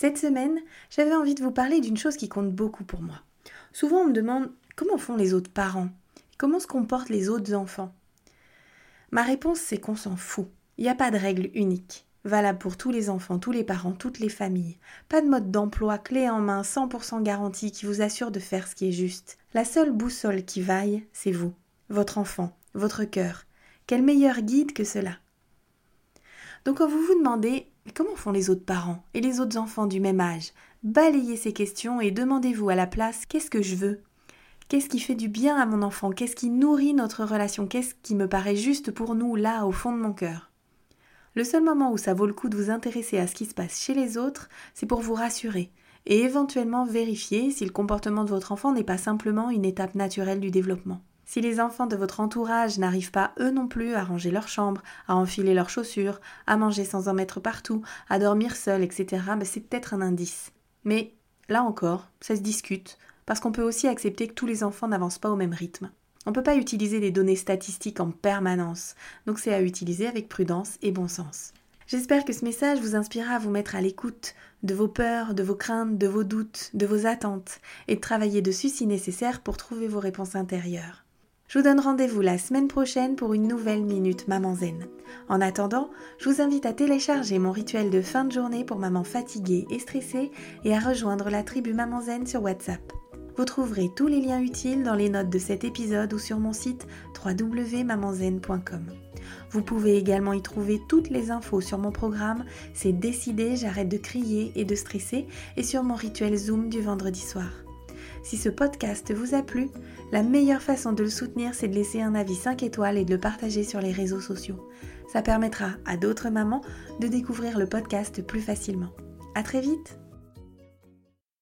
Cette semaine, j'avais envie de vous parler d'une chose qui compte beaucoup pour moi. Souvent, on me demande comment font les autres parents? Comment se comportent les autres enfants? Ma réponse, c'est qu'on s'en fout. Il n'y a pas de règle unique. Valable pour tous les enfants, tous les parents, toutes les familles. Pas de mode d'emploi clé en main 100% garantie qui vous assure de faire ce qui est juste. La seule boussole qui vaille, c'est vous, votre enfant, votre cœur. Quel meilleur guide que cela? Donc quand vous vous demandez comment font les autres parents et les autres enfants du même âge? Balayez ces questions et demandez-vous à la place qu'est-ce que je veux? Qu'est-ce qui fait du bien à mon enfant? Qu'est-ce qui nourrit notre relation? Qu'est-ce qui me paraît juste pour nous là au fond de mon cœur? Le seul moment où ça vaut le coup de vous intéresser à ce qui se passe chez les autres, c'est pour vous rassurer et éventuellement vérifier si le comportement de votre enfant n'est pas simplement une étape naturelle du développement. Si les enfants de votre entourage n'arrivent pas eux non plus à ranger leur chambre, à enfiler leurs chaussures, à manger sans en mettre partout, à dormir seuls, etc., ben c'est peut-être un indice. Mais là encore, ça se discute, parce qu'on peut aussi accepter que tous les enfants n'avancent pas au même rythme. On ne peut pas utiliser des données statistiques en permanence, donc c'est à utiliser avec prudence et bon sens. J'espère que ce message vous inspirera à vous mettre à l'écoute de vos peurs, de vos craintes, de vos doutes, de vos attentes, et de travailler dessus si nécessaire pour trouver vos réponses intérieures. Je vous donne rendez-vous la semaine prochaine pour une nouvelle Minute Maman Zen. En attendant, je vous invite à télécharger mon rituel de fin de journée pour maman fatiguée et stressée et à rejoindre la tribu Maman Zen sur WhatsApp. Vous trouverez tous les liens utiles dans les notes de cet épisode ou sur mon site www.mamanzen.com. Vous pouvez également y trouver toutes les infos sur mon programme C'est décidé, j'arrête de crier et de stresser et sur mon rituel Zoom du vendredi soir. Si ce podcast vous a plu, la meilleure façon de le soutenir, c'est de laisser un avis 5 étoiles et de le partager sur les réseaux sociaux. Ça permettra à d'autres mamans de découvrir le podcast plus facilement. À très vite!